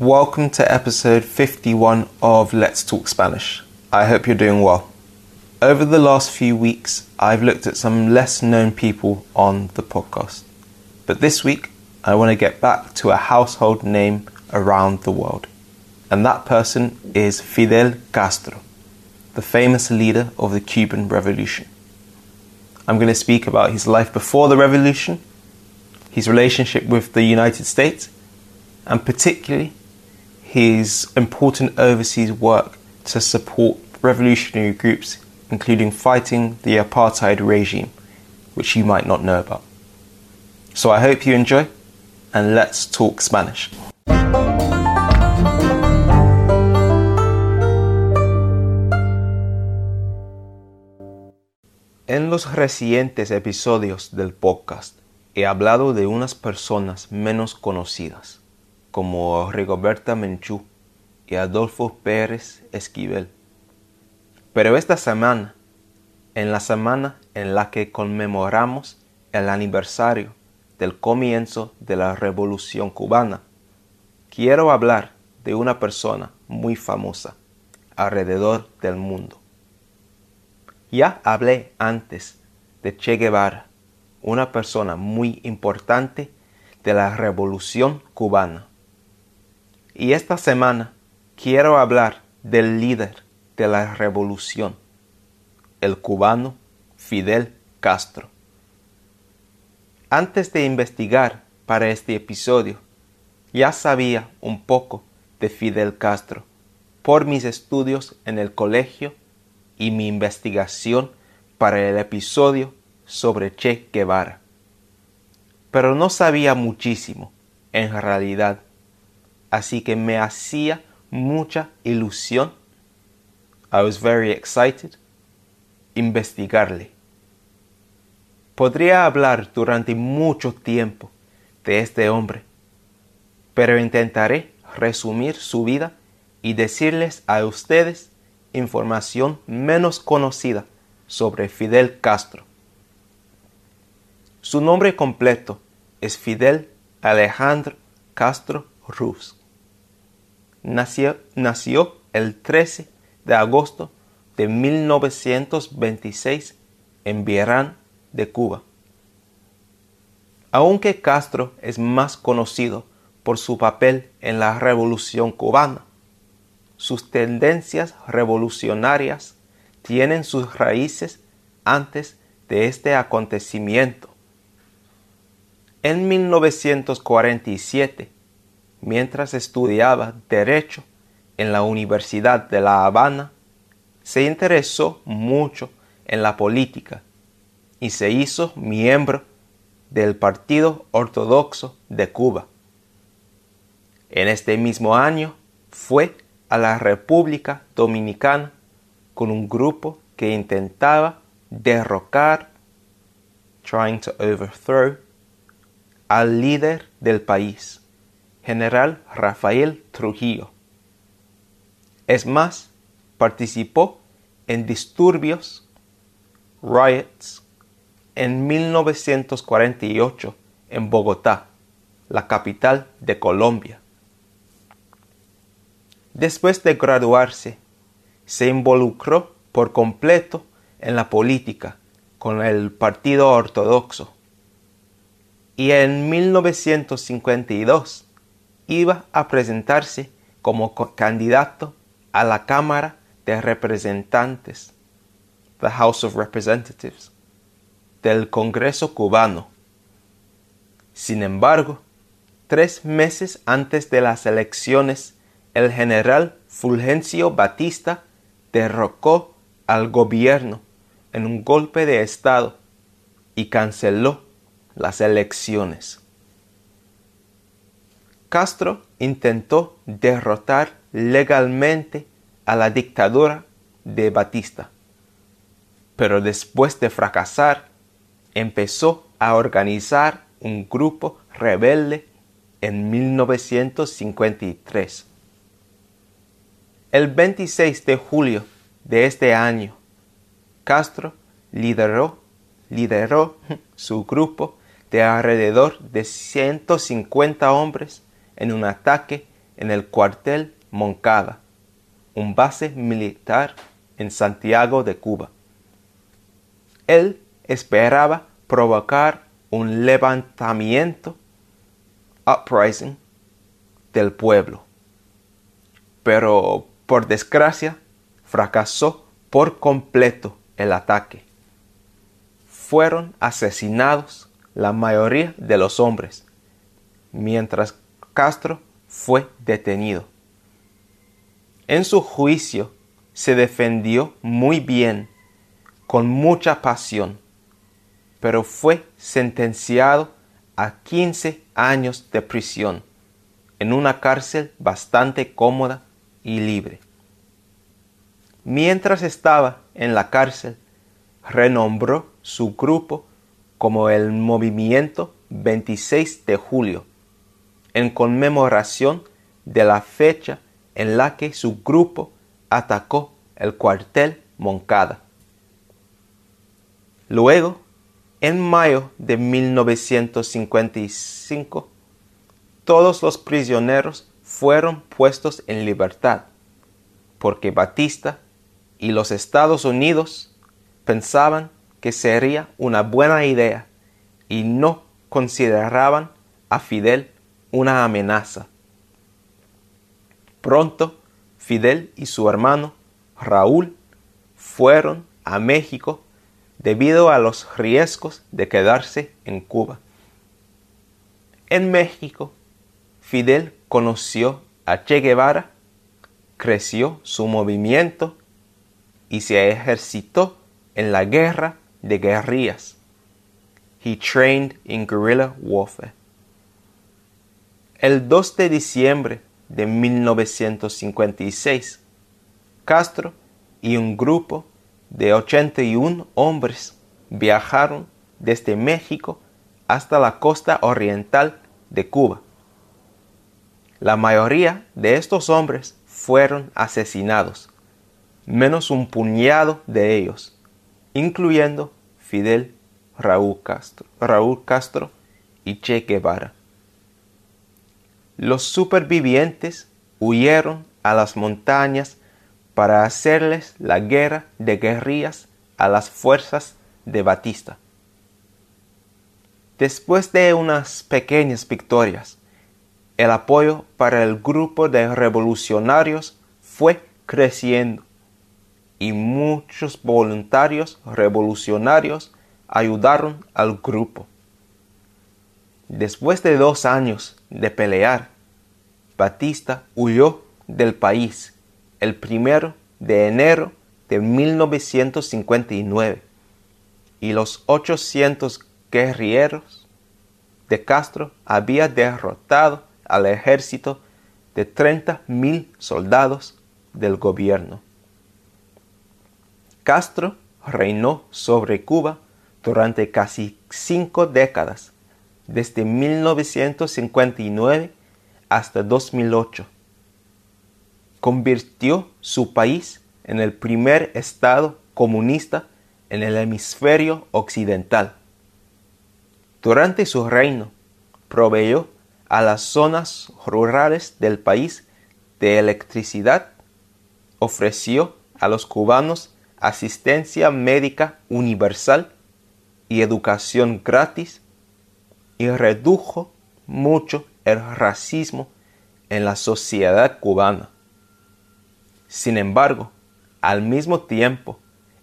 Welcome to episode 51 of Let's Talk Spanish. I hope you're doing well. Over the last few weeks, I've looked at some less known people on the podcast. But this week, I want to get back to a household name around the world. And that person is Fidel Castro, the famous leader of the Cuban Revolution. I'm going to speak about his life before the revolution, his relationship with the United States, and particularly his important overseas work to support revolutionary groups, including fighting the apartheid regime, which you might not know about. So I hope you enjoy, and let's talk Spanish. En los recientes episodios del podcast he hablado de unas personas menos conocidas, como Rigoberta Menchú y Adolfo Pérez Esquivel. Pero esta semana, en la semana en la que conmemoramos el aniversario del comienzo de la Revolución cubana, quiero hablar de una persona muy famosa alrededor del mundo. Ya hablé antes de Che Guevara, una persona muy importante de la Revolución cubana. Y esta semana quiero hablar del líder de la revolución, el cubano Fidel Castro. Antes de investigar para este episodio, ya sabía un poco de Fidel Castro por mis estudios en el colegio y mi investigación para el episodio sobre Che Guevara. Pero no sabía muchísimo, en realidad, así que me hacía mucha ilusión. I was very excited. Investigarle. Podría hablar durante mucho tiempo de este hombre, pero intentaré resumir su vida y decirles a ustedes información menos conocida sobre Fidel Castro. Su nombre completo es Fidel Alejandro Castro Ruz. Nació, el 13 de agosto de 1926 en Vierán de Cuba. Aunque Castro es más conocido por su papel en la Revolución cubana, sus tendencias revolucionarias tienen sus raíces antes de este acontecimiento. En 1947, mientras estudiaba Derecho en la Universidad de La Habana, se interesó mucho en la política y se hizo miembro del Partido Ortodoxo de Cuba. En este mismo año fue a la República Dominicana con un grupo que intentaba derrocar, trying to overthrow, al líder del país, general Rafael Trujillo. Es más, participó en disturbios, riots, en 1948 en Bogotá, la capital de Colombia. Después de graduarse, se involucró por completo en la política con el Partido Ortodoxo y en 1952 iba a presentarse como candidato a la Cámara de Representantes, the House of Representatives, del Congreso cubano. Sin embargo, tres meses antes de las elecciones, el general Fulgencio Batista derrocó al gobierno en un golpe de Estado y canceló las elecciones. Castro intentó derrotar legalmente a la dictadura de Batista, pero después de fracasar, empezó a organizar un grupo rebelde en 1953. El 26 de julio de este año, Castro lideró, lideró su grupo de alrededor de 150 hombres en un ataque en el cuartel Moncada, un base militar en Santiago de Cuba. Él esperaba provocar un levantamiento, uprising, del pueblo. Pero, por desgracia, fracasó por completo el ataque. Fueron asesinados la mayoría de los hombres, mientras Castro fue detenido. En su juicio se defendió muy bien, con mucha pasión, pero fue sentenciado a 15 años de prisión en una cárcel bastante cómoda y libre. Mientras estaba en la cárcel, renombró su grupo como el Movimiento 26 de Julio, en conmemoración de la fecha en la que su grupo atacó el cuartel Moncada. Luego, en mayo de 1955, todos los prisioneros fueron puestos en libertad, porque Batista y los Estados Unidos pensaban que sería una buena idea y no consideraban a Fidel una amenaza. Pronto, Fidel y su hermano Raúl fueron a México debido a los riesgos de quedarse en Cuba. En México, Fidel conoció a Che Guevara, creció su movimiento y se ejercitó en la guerra de guerrillas. He trained in guerrilla warfare. El 2 de diciembre de 1956, Castro y un grupo de 81 hombres viajaron desde México hasta la costa oriental de Cuba. La mayoría de estos hombres fueron asesinados, menos un puñado de ellos, incluyendo Fidel Raúl Castro, Raúl Castro y Che Guevara. Los supervivientes huyeron a las montañas para hacerles la guerra de guerrillas a las fuerzas de Batista. Después de unas pequeñas victorias, el apoyo para el grupo de revolucionarios fue creciendo y muchos voluntarios revolucionarios ayudaron al grupo. Después de dos años de pelear, Batista huyó del país el primero de enero de 1959 y los 800 guerrilleros de Castro habían derrotado al ejército de 30.000 soldados del gobierno. Castro reinó sobre Cuba durante casi cinco décadas, desde 1959 hasta 2008 convirtió su país en el primer estado comunista en el hemisferio occidental. Durante su reino, proveyó a las zonas rurales del país de electricidad, ofreció a los cubanos asistencia médica universal y educación gratis y redujo mucho el racismo en la sociedad cubana. Sin embargo, al mismo tiempo,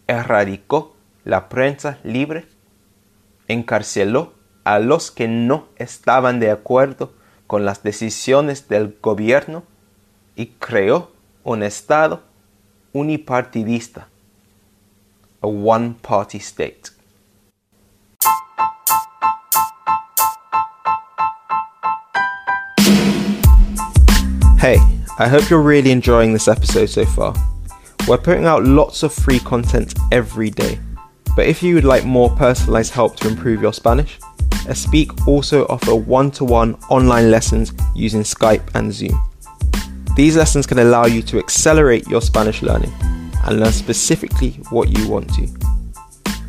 erradicó la prensa libre, encarceló a los que no estaban de acuerdo con las decisiones del gobierno y creó un Estado unipartidista, a one-party state. Hey, I hope you're really enjoying this episode so far. We're putting out lots of free content every day, but if you would like more personalized help to improve your Spanish, Espeak also offer one to one online lessons using Skype and Zoom. These lessons can allow you to accelerate your Spanish learning and learn specifically what you want to.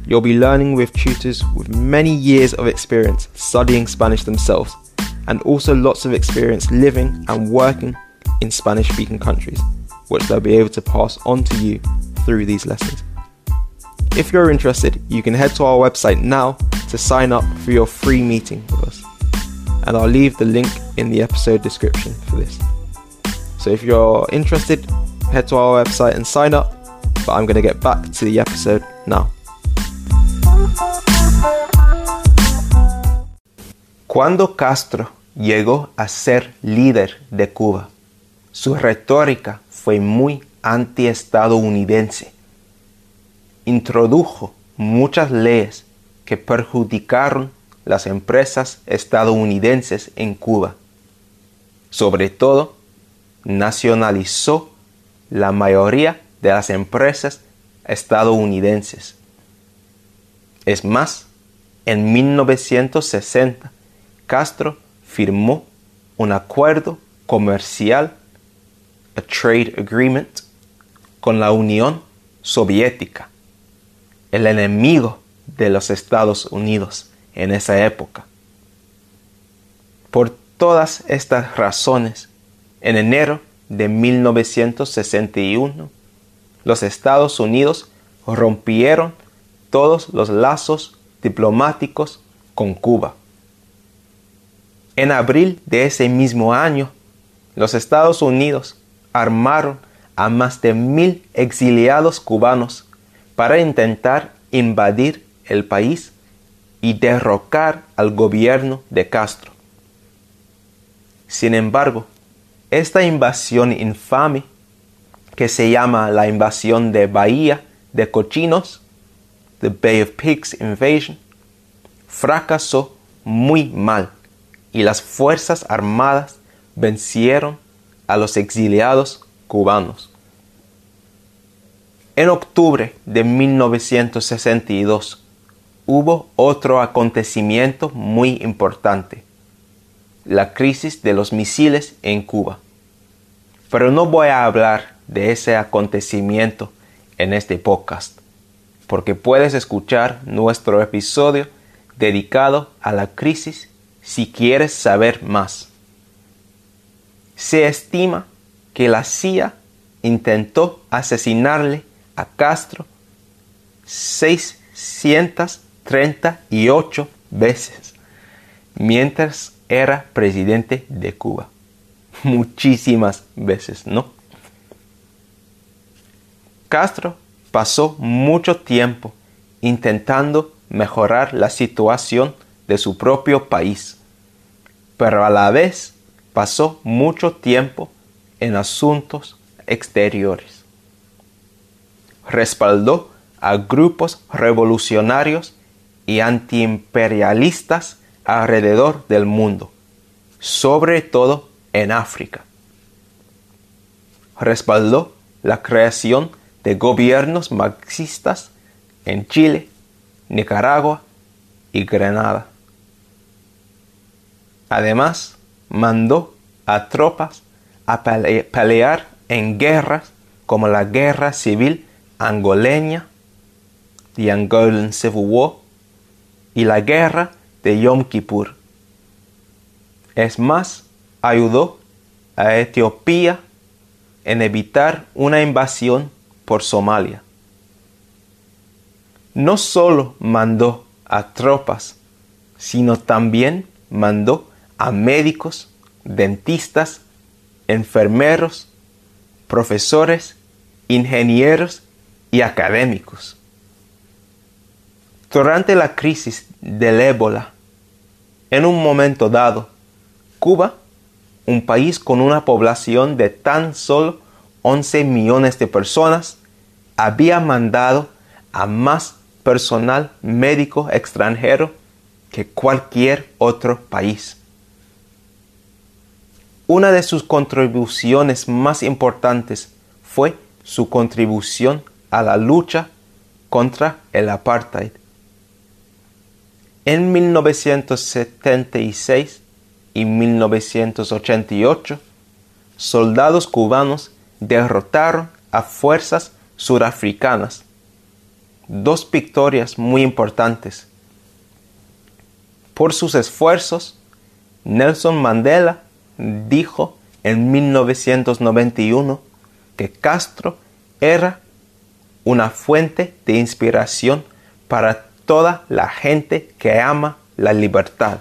You'll be learning with tutors with many years of experience studying Spanish themselves and also lots of experience living and working in Spanish speaking countries, which they'll be able to pass on to you through these lessons. If you're interested, you can head to our website now to sign up for your free meeting with us. And I'll leave the link in the episode description for this. So if you're interested, head to our website and sign up. But I'm going to get back to the episode now. Cuando Castro llegó a ser líder de Cuba, su retórica fue muy anti-estadounidense. Introdujo muchas leyes que perjudicaron las empresas estadounidenses en Cuba. Sobre todo, nacionalizó la mayoría de las empresas estadounidenses. Es más, en 1960, Castro firmó un acuerdo comercial, a trade agreement, con la Unión Soviética, el enemigo de los Estados Unidos en esa época. Por todas estas razones, en enero de 1961, los Estados Unidos rompieron todos los lazos diplomáticos con Cuba. En abril de ese mismo año, los Estados Unidos armaron a más de mil exiliados cubanos para intentar invadir el país y derrocar al gobierno de Castro. Sin embargo, esta invasión infame, que se llama la invasión de Bahía de Cochinos, the Bay of Pigs Invasion, fracasó muy mal y las Fuerzas Armadas vencieron a los exiliados cubanos. En octubre de 1962 hubo otro acontecimiento muy importante, la crisis de los misiles en Cuba. Pero no voy a hablar de ese acontecimiento en este podcast, porque puedes escuchar nuestro episodio dedicado a la crisis si quieres saber más. Se estima que la CIA intentó asesinarle a Castro 638 veces mientras era presidente de Cuba. Muchísimas veces, ¿no? Castro pasó mucho tiempo intentando mejorar la situación de su propio país, pero a la vez pasó mucho tiempo en asuntos exteriores. Respaldó a grupos revolucionarios y antiimperialistas alrededor del mundo, sobre todo en África. Respaldó la creación de gobiernos marxistas en Chile, Nicaragua y Grenada. Además, mandó a tropas a pelear en guerras como la guerra civil angoleña, the Angolan Civil War, y la guerra de Yom Kippur. Es más, ayudó a Etiopía en evitar una invasión por Somalia. No solo mandó a tropas, sino también mandó a médicos, dentistas, enfermeros, profesores, ingenieros y académicos. Durante la crisis del ébola, en un momento dado, Cuba, un país con una población de tan solo 11 millones de personas, había mandado a más personal médico extranjero que cualquier otro país. Una de sus contribuciones más importantes fue su contribución a la lucha contra el apartheid. En 1976 y 1988, soldados cubanos derrotaron a fuerzas surafricanas. Dos victorias muy importantes. Por sus esfuerzos, Nelson Mandela dijo en 1991 que Castro era una fuente de inspiración para toda la gente que ama la libertad.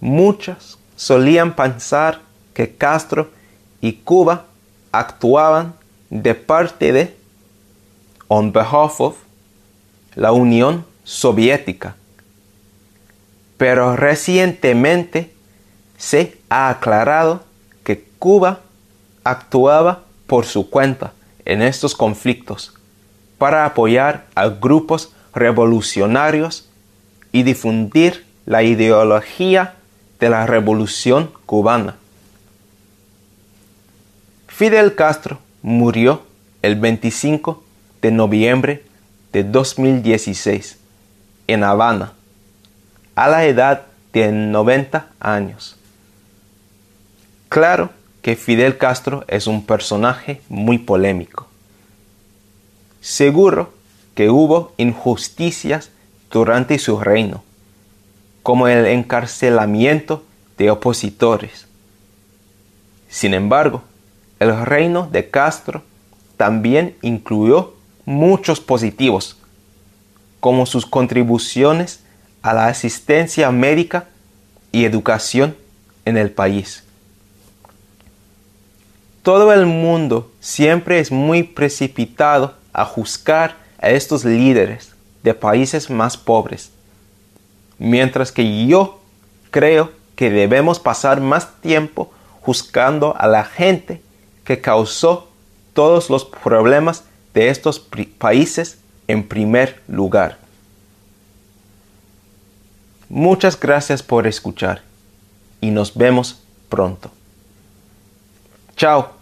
Muchos solían pensar que Castro y Cuba actuaban de parte de, on behalf of, la Unión Soviética. Pero recientemente se ha aclarado que Cuba actuaba por su cuenta en estos conflictos para apoyar a grupos revolucionarios y difundir la ideología de la revolución cubana. Fidel Castro murió el 25 de noviembre de 2016 en Habana a la edad de 90 años. Claro que Fidel Castro es un personaje muy polémico. Seguro que hubo injusticias durante su reino, como el encarcelamiento de opositores. Sin embargo, el reino de Castro también incluyó muchos positivos, como sus contribuciones a la asistencia médica y educación en el país. Todo el mundo siempre es muy precipitado a juzgar a estos líderes de países más pobres, mientras que yo creo que debemos pasar más tiempo juzgando a la gente que causó todos los problemas de estos países en primer lugar. Muchas gracias por escuchar y nos vemos pronto. Chao.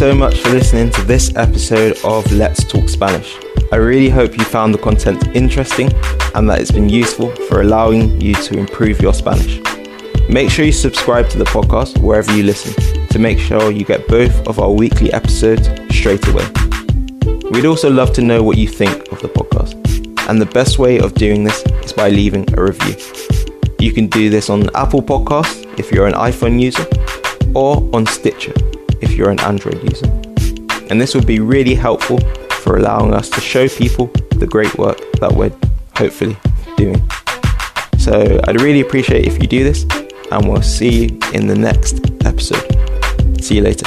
So much for listening to this episode of Let's Talk Spanish. I really hope you found the content interesting and that it's been useful for allowing you to improve your Spanish. Make sure you subscribe to the podcast wherever you listen to make sure you get both of our weekly episodes straight away. We'd also love to know what you think of the podcast, and the best way of doing this is by leaving a review. You can do this on Apple Podcasts if you're an iPhone user, or on Stitcher if you're an Android user. And this would be really helpful for allowing us to show people the great work that we're hopefully doing. So I'd really appreciate if you do this, and we'll see you in the next episode. See you later.